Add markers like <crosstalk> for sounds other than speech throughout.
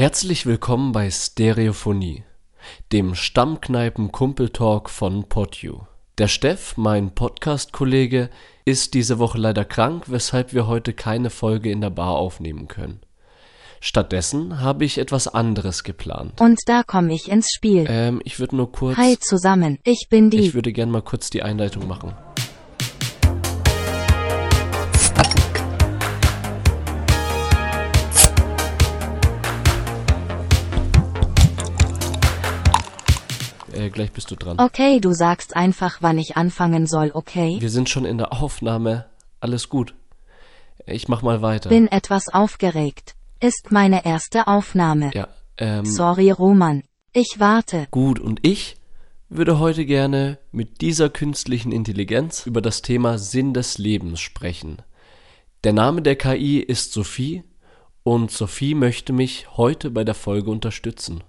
Herzlich willkommen bei Stereophonie, dem Stammkneipen-Kumpeltalk von PodU. Der Steff, mein Podcast-Kollege, ist diese Woche leider krank, weshalb wir heute keine Folge in der Bar aufnehmen können. Stattdessen habe ich etwas anderes geplant. Und da komme ich ins Spiel. Ähm, ich würde nur kurz. Hi zusammen, ich bin die. Ich würde gerne mal kurz die Einleitung machen. Äh, gleich bist du dran. Okay, du sagst einfach, wann ich anfangen soll, okay? Wir sind schon in der Aufnahme. Alles gut. Ich mach mal weiter. Bin etwas aufgeregt. Ist meine erste Aufnahme. ja, ähm, Sorry, Roman. Ich warte. gut. Und ich würde heute gerne mit dieser künstlichen Intelligenz über das Thema Sinn des Lebens sprechen. Der Name der KI ist Sophie und Sophie möchte mich heute bei der Folge unterstützen.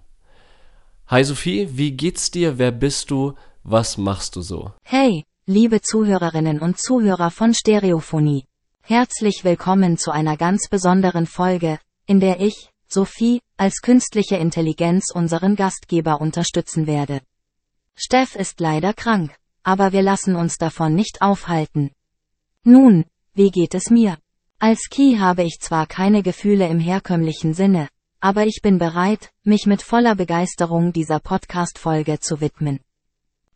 Hi Sophie, wie geht's dir? Wer bist du? Was machst du so? Hey, liebe Zuhörerinnen und Zuhörer von Stereophonie. Herzlich willkommen zu einer ganz besonderen Folge, in der ich, Sophie, als künstliche Intelligenz unseren Gastgeber unterstützen werde. Steff ist leider krank, aber wir lassen uns davon nicht aufhalten. Nun, wie geht es mir? Als Key habe ich zwar keine Gefühle im herkömmlichen Sinne, aber ich bin bereit, mich mit voller Begeisterung dieser Podcast-Folge zu widmen.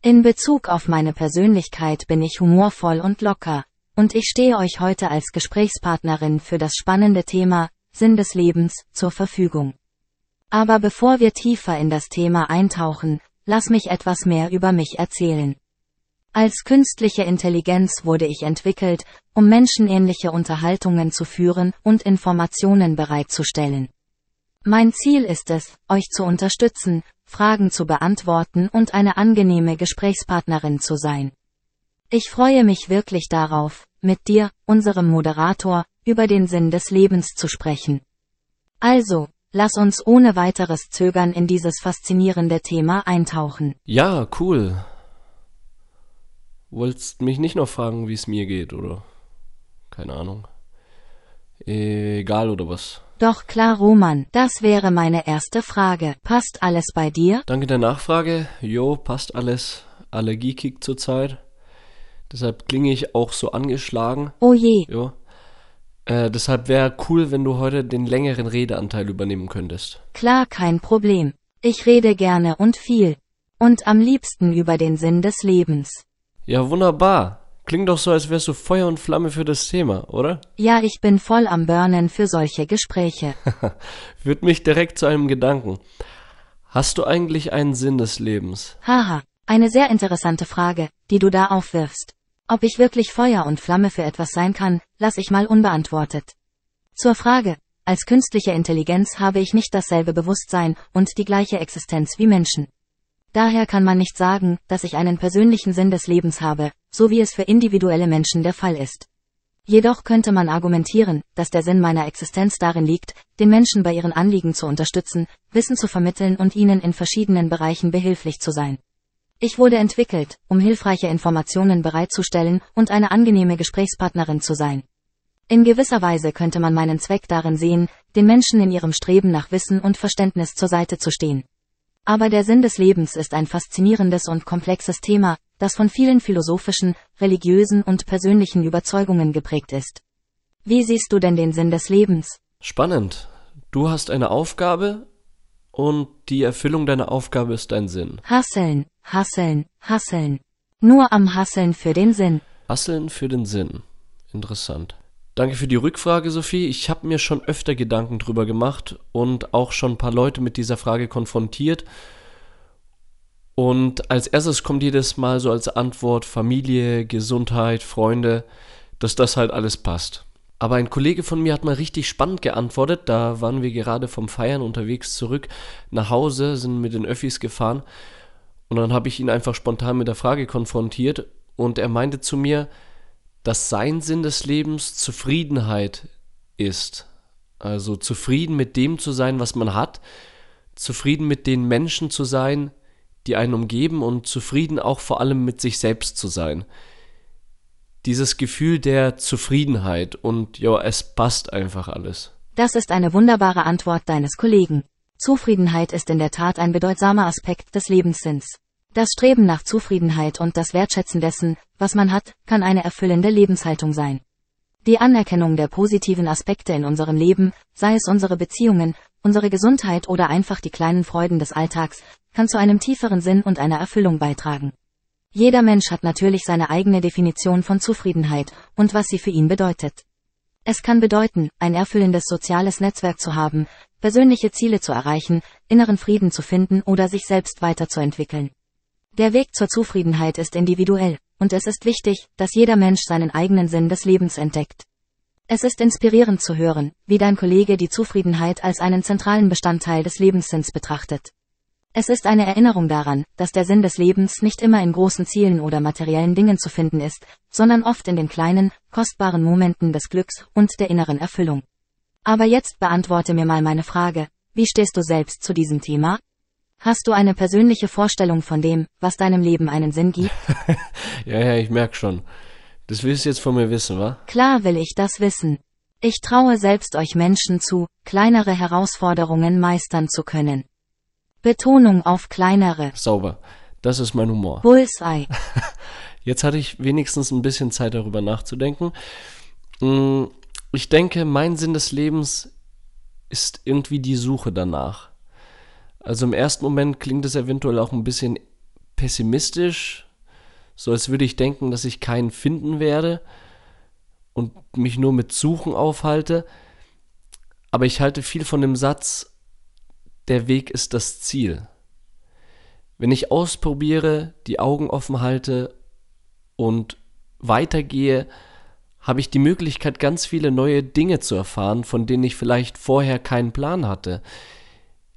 In Bezug auf meine Persönlichkeit bin ich humorvoll und locker, und ich stehe euch heute als Gesprächspartnerin für das spannende Thema Sinn des Lebens zur Verfügung. Aber bevor wir tiefer in das Thema eintauchen, lass mich etwas mehr über mich erzählen. Als künstliche Intelligenz wurde ich entwickelt, um menschenähnliche Unterhaltungen zu führen und Informationen bereitzustellen. Mein Ziel ist es, euch zu unterstützen, Fragen zu beantworten und eine angenehme Gesprächspartnerin zu sein. Ich freue mich wirklich darauf, mit dir, unserem Moderator, über den Sinn des Lebens zu sprechen. Also, lass uns ohne weiteres Zögern in dieses faszinierende Thema eintauchen. Ja, cool. Wolltest mich nicht noch fragen, wie es mir geht, oder? Keine Ahnung. Egal oder was? Doch klar, Roman, das wäre meine erste Frage. Passt alles bei dir? Danke der Nachfrage. Jo, passt alles. Allergiekick zurzeit. Deshalb klinge ich auch so angeschlagen. Oh je, Jo. Äh, deshalb wäre cool, wenn du heute den längeren Redeanteil übernehmen könntest. klar, kein Problem. Ich rede gerne und viel. Und am liebsten über den Sinn des Lebens. Ja, wunderbar. Klingt doch so, als wärst du Feuer und Flamme für das Thema, oder? Ja, ich bin voll am Burnen für solche Gespräche. <laughs> Führt mich direkt zu einem Gedanken. Hast du eigentlich einen Sinn des Lebens? Haha, eine sehr interessante Frage, die du da aufwirfst. Ob ich wirklich Feuer und Flamme für etwas sein kann, lass ich mal unbeantwortet. Zur Frage, als künstliche Intelligenz habe ich nicht dasselbe Bewusstsein und die gleiche Existenz wie Menschen. Daher kann man nicht sagen, dass ich einen persönlichen Sinn des Lebens habe, so wie es für individuelle Menschen der Fall ist. Jedoch könnte man argumentieren, dass der Sinn meiner Existenz darin liegt, den Menschen bei ihren Anliegen zu unterstützen, Wissen zu vermitteln und ihnen in verschiedenen Bereichen behilflich zu sein. Ich wurde entwickelt, um hilfreiche Informationen bereitzustellen und eine angenehme Gesprächspartnerin zu sein. In gewisser Weise könnte man meinen Zweck darin sehen, den Menschen in ihrem Streben nach Wissen und Verständnis zur Seite zu stehen. Aber der Sinn des Lebens ist ein faszinierendes und komplexes Thema, das von vielen philosophischen, religiösen und persönlichen Überzeugungen geprägt ist. Wie siehst du denn den Sinn des Lebens? Spannend. Du hast eine Aufgabe und die Erfüllung deiner Aufgabe ist dein Sinn. Hasseln, hasseln, hasseln. Nur am Hasseln für den Sinn. Hasseln für den Sinn. Interessant. Danke für die Rückfrage, Sophie. Ich habe mir schon öfter Gedanken drüber gemacht und auch schon ein paar Leute mit dieser Frage konfrontiert. Und als erstes kommt jedes Mal so als Antwort Familie, Gesundheit, Freunde, dass das halt alles passt. Aber ein Kollege von mir hat mal richtig spannend geantwortet. Da waren wir gerade vom Feiern unterwegs zurück nach Hause, sind mit den Öffis gefahren. Und dann habe ich ihn einfach spontan mit der Frage konfrontiert. Und er meinte zu mir, dass sein Sinn des Lebens Zufriedenheit ist. Also zufrieden mit dem zu sein, was man hat, zufrieden mit den Menschen zu sein, die einen umgeben und zufrieden auch vor allem mit sich selbst zu sein. Dieses Gefühl der Zufriedenheit und ja, es passt einfach alles. Das ist eine wunderbare Antwort deines Kollegen. Zufriedenheit ist in der Tat ein bedeutsamer Aspekt des Lebenssinns. Das Streben nach Zufriedenheit und das Wertschätzen dessen, was man hat, kann eine erfüllende Lebenshaltung sein. Die Anerkennung der positiven Aspekte in unserem Leben, sei es unsere Beziehungen, unsere Gesundheit oder einfach die kleinen Freuden des Alltags, kann zu einem tieferen Sinn und einer Erfüllung beitragen. Jeder Mensch hat natürlich seine eigene Definition von Zufriedenheit und was sie für ihn bedeutet. Es kann bedeuten, ein erfüllendes soziales Netzwerk zu haben, persönliche Ziele zu erreichen, inneren Frieden zu finden oder sich selbst weiterzuentwickeln. Der Weg zur Zufriedenheit ist individuell, und es ist wichtig, dass jeder Mensch seinen eigenen Sinn des Lebens entdeckt. Es ist inspirierend zu hören, wie dein Kollege die Zufriedenheit als einen zentralen Bestandteil des Lebenssinns betrachtet. Es ist eine Erinnerung daran, dass der Sinn des Lebens nicht immer in großen Zielen oder materiellen Dingen zu finden ist, sondern oft in den kleinen, kostbaren Momenten des Glücks und der inneren Erfüllung. Aber jetzt beantworte mir mal meine Frage, wie stehst du selbst zu diesem Thema? Hast du eine persönliche Vorstellung von dem, was deinem Leben einen Sinn gibt? <laughs> ja, ja, ich merk schon. Das willst du jetzt von mir wissen, wa? Klar will ich das wissen. Ich traue selbst euch Menschen zu, kleinere Herausforderungen meistern zu können. Betonung auf kleinere. Sauber. Das ist mein Humor. Bullseye. <laughs> Jetzt hatte ich wenigstens ein bisschen Zeit darüber nachzudenken. Mm, ich denke, mein Sinn des Lebens ist irgendwie die Suche danach. Also im ersten Moment klingt es eventuell auch ein bisschen pessimistisch, so als würde ich denken, dass ich keinen finden werde und mich nur mit Suchen aufhalte. Aber ich halte viel von dem Satz, der Weg ist das Ziel. Wenn ich ausprobiere, die Augen offen halte und weitergehe, habe ich die Möglichkeit, ganz viele neue Dinge zu erfahren, von denen ich vielleicht vorher keinen Plan hatte.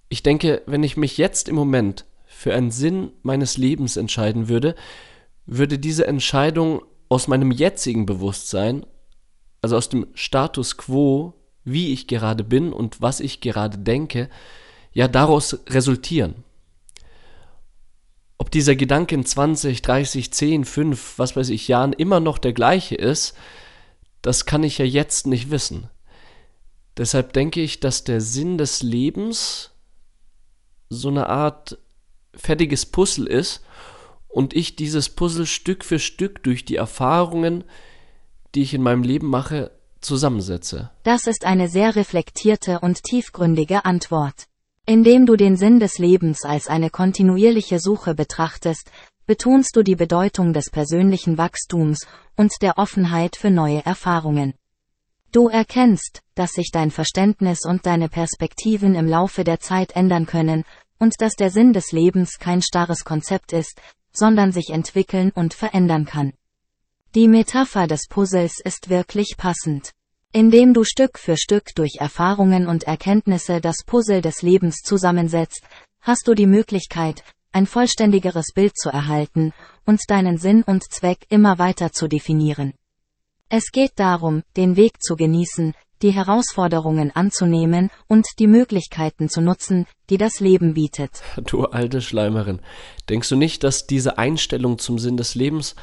Ich denke, wenn ich mich jetzt im Moment für einen Sinn meines Lebens entscheiden würde, würde diese Entscheidung aus meinem jetzigen Bewusstsein, also aus dem Status quo, wie ich gerade bin und was ich gerade denke, ja daraus resultieren. Ob dieser Gedanke in 20, 30, 10, 5, was weiß ich Jahren immer noch der gleiche ist, das kann ich ja jetzt nicht wissen. Deshalb denke ich, dass der Sinn des Lebens so eine Art fertiges Puzzle ist und ich dieses Puzzle Stück für Stück durch die Erfahrungen, die ich in meinem Leben mache, zusammensetze. Das ist eine sehr reflektierte und tiefgründige Antwort. Indem du den Sinn des Lebens als eine kontinuierliche Suche betrachtest, betonst du die Bedeutung des persönlichen Wachstums und der Offenheit für neue Erfahrungen. Du erkennst, dass sich dein Verständnis und deine Perspektiven im Laufe der Zeit ändern können, und dass der Sinn des Lebens kein starres Konzept ist, sondern sich entwickeln und verändern kann. Die Metapher des Puzzles ist wirklich passend. Indem du Stück für Stück durch Erfahrungen und Erkenntnisse das Puzzle des Lebens zusammensetzt, hast du die Möglichkeit, ein vollständigeres Bild zu erhalten und deinen Sinn und Zweck immer weiter zu definieren. Es geht darum, den Weg zu genießen, die Herausforderungen anzunehmen und die Möglichkeiten zu nutzen, die das Leben bietet. Du alte Schleimerin, denkst du nicht, dass diese Einstellung zum Sinn des Lebens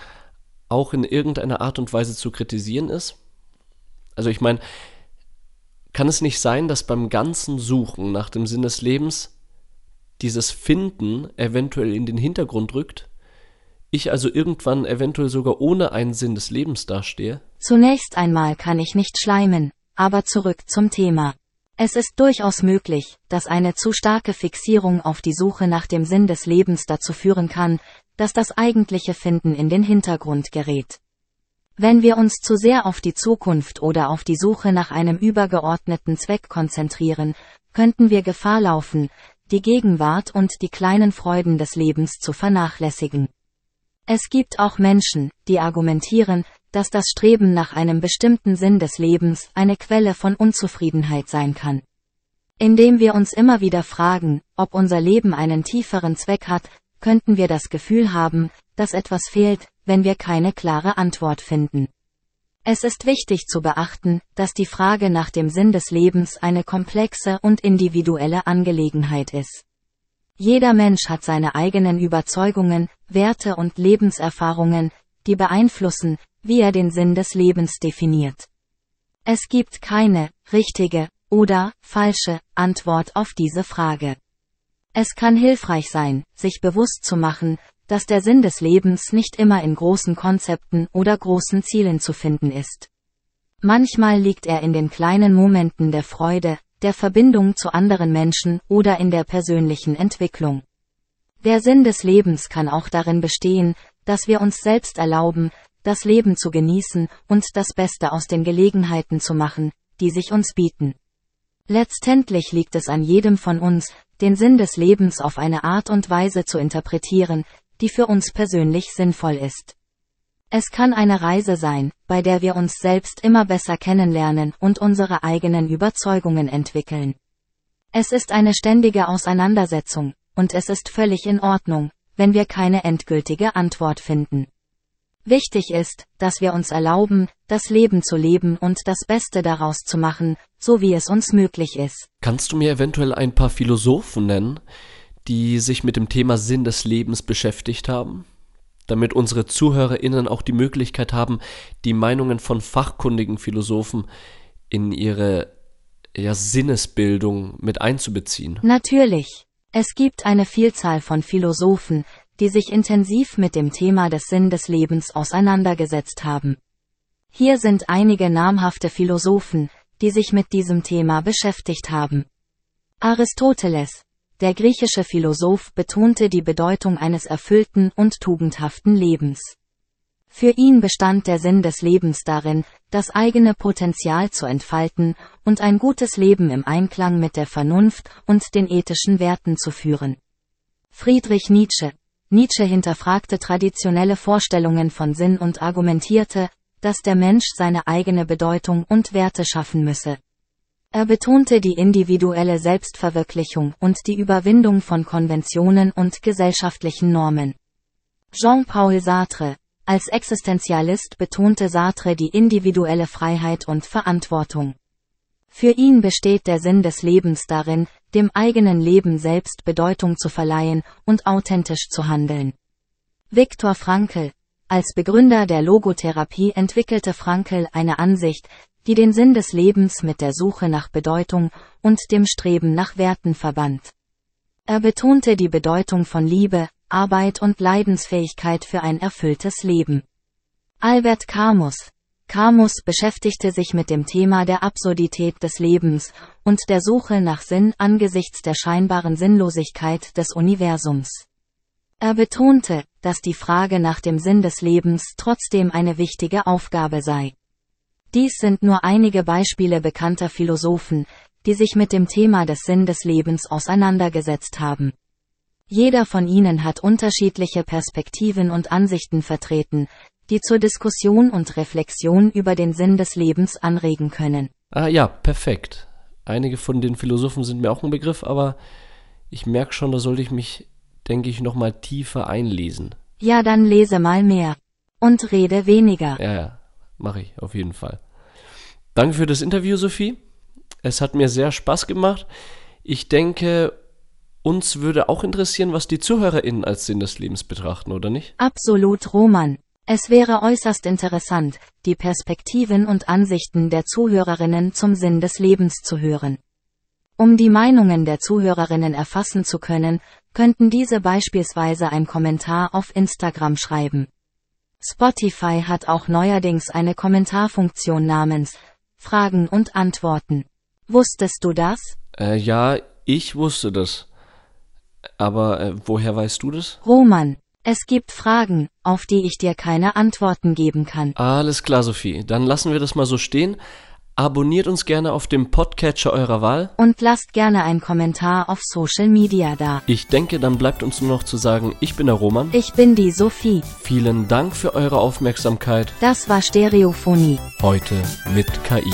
auch in irgendeiner Art und Weise zu kritisieren ist? Also ich meine, kann es nicht sein, dass beim ganzen Suchen nach dem Sinn des Lebens dieses Finden eventuell in den Hintergrund rückt? ich also irgendwann eventuell sogar ohne einen Sinn des Lebens dastehe? Zunächst einmal kann ich nicht schleimen, aber zurück zum Thema. Es ist durchaus möglich, dass eine zu starke Fixierung auf die Suche nach dem Sinn des Lebens dazu führen kann, dass das eigentliche Finden in den Hintergrund gerät. Wenn wir uns zu sehr auf die Zukunft oder auf die Suche nach einem übergeordneten Zweck konzentrieren, könnten wir Gefahr laufen, die Gegenwart und die kleinen Freuden des Lebens zu vernachlässigen. Es gibt auch Menschen, die argumentieren, dass das Streben nach einem bestimmten Sinn des Lebens eine Quelle von Unzufriedenheit sein kann. Indem wir uns immer wieder fragen, ob unser Leben einen tieferen Zweck hat, könnten wir das Gefühl haben, dass etwas fehlt, wenn wir keine klare Antwort finden. Es ist wichtig zu beachten, dass die Frage nach dem Sinn des Lebens eine komplexe und individuelle Angelegenheit ist. Jeder Mensch hat seine eigenen Überzeugungen, Werte und Lebenserfahrungen, die beeinflussen, wie er den Sinn des Lebens definiert. Es gibt keine richtige oder falsche Antwort auf diese Frage. Es kann hilfreich sein, sich bewusst zu machen, dass der Sinn des Lebens nicht immer in großen Konzepten oder großen Zielen zu finden ist. Manchmal liegt er in den kleinen Momenten der Freude, der Verbindung zu anderen Menschen oder in der persönlichen Entwicklung. Der Sinn des Lebens kann auch darin bestehen, dass wir uns selbst erlauben, das Leben zu genießen und das Beste aus den Gelegenheiten zu machen, die sich uns bieten. Letztendlich liegt es an jedem von uns, den Sinn des Lebens auf eine Art und Weise zu interpretieren, die für uns persönlich sinnvoll ist. Es kann eine Reise sein, bei der wir uns selbst immer besser kennenlernen und unsere eigenen Überzeugungen entwickeln. Es ist eine ständige Auseinandersetzung, und es ist völlig in Ordnung, wenn wir keine endgültige Antwort finden. Wichtig ist, dass wir uns erlauben, das Leben zu leben und das Beste daraus zu machen, so wie es uns möglich ist. Kannst du mir eventuell ein paar Philosophen nennen, die sich mit dem Thema Sinn des Lebens beschäftigt haben? Damit unsere ZuhörerInnen auch die Möglichkeit haben, die Meinungen von fachkundigen Philosophen in ihre ja, Sinnesbildung mit einzubeziehen. Natürlich. Es gibt eine Vielzahl von Philosophen, die sich intensiv mit dem Thema des Sinn des Lebens auseinandergesetzt haben. Hier sind einige namhafte Philosophen, die sich mit diesem Thema beschäftigt haben. Aristoteles, der griechische Philosoph betonte die Bedeutung eines erfüllten und tugendhaften Lebens. Für ihn bestand der Sinn des Lebens darin, das eigene Potenzial zu entfalten und ein gutes Leben im Einklang mit der Vernunft und den ethischen Werten zu führen. Friedrich Nietzsche, Nietzsche hinterfragte traditionelle Vorstellungen von Sinn und argumentierte, dass der Mensch seine eigene Bedeutung und Werte schaffen müsse. Er betonte die individuelle Selbstverwirklichung und die Überwindung von Konventionen und gesellschaftlichen Normen. Jean-Paul Sartre, als Existenzialist betonte Sartre die individuelle Freiheit und Verantwortung. Für ihn besteht der Sinn des Lebens darin, dem eigenen Leben selbst Bedeutung zu verleihen und authentisch zu handeln. Viktor Frankl, als Begründer der Logotherapie entwickelte Frankl eine Ansicht, die den Sinn des Lebens mit der Suche nach Bedeutung und dem Streben nach Werten verband. Er betonte die Bedeutung von Liebe, Arbeit und Leidensfähigkeit für ein erfülltes Leben. Albert Camus, Camus beschäftigte sich mit dem Thema der Absurdität des Lebens und der Suche nach Sinn angesichts der scheinbaren Sinnlosigkeit des Universums. Er betonte, dass die Frage nach dem Sinn des Lebens trotzdem eine wichtige Aufgabe sei. Dies sind nur einige Beispiele bekannter Philosophen, die sich mit dem Thema des Sinn des Lebens auseinandergesetzt haben. Jeder von ihnen hat unterschiedliche Perspektiven und Ansichten vertreten, die zur Diskussion und Reflexion über den Sinn des Lebens anregen können. Ah ja, perfekt. Einige von den Philosophen sind mir auch ein Begriff, aber ich merke schon, da sollte ich mich, denke ich, noch mal tiefer einlesen. Ja, dann lese mal mehr. Und rede weniger. Ja, ja, mache ich auf jeden Fall. Danke für das Interview, Sophie. Es hat mir sehr Spaß gemacht. Ich denke, uns würde auch interessieren, was die ZuhörerInnen als Sinn des Lebens betrachten, oder nicht? Absolut, Roman. Es wäre äußerst interessant, die Perspektiven und Ansichten der Zuhörerinnen zum Sinn des Lebens zu hören. Um die Meinungen der Zuhörerinnen erfassen zu können, könnten diese beispielsweise ein Kommentar auf Instagram schreiben. Spotify hat auch neuerdings eine Kommentarfunktion namens Fragen und Antworten. Wusstest du das? Äh, ja, ich wusste das. Aber äh, woher weißt du das? Roman, es gibt Fragen, auf die ich dir keine Antworten geben kann. Alles klar, Sophie. Dann lassen wir das mal so stehen. Abonniert uns gerne auf dem Podcatcher eurer Wahl. Und lasst gerne einen Kommentar auf Social Media da. Ich denke, dann bleibt uns nur noch zu sagen, ich bin der Roman. Ich bin die Sophie. Vielen Dank für eure Aufmerksamkeit. Das war Stereophonie. Heute mit KI.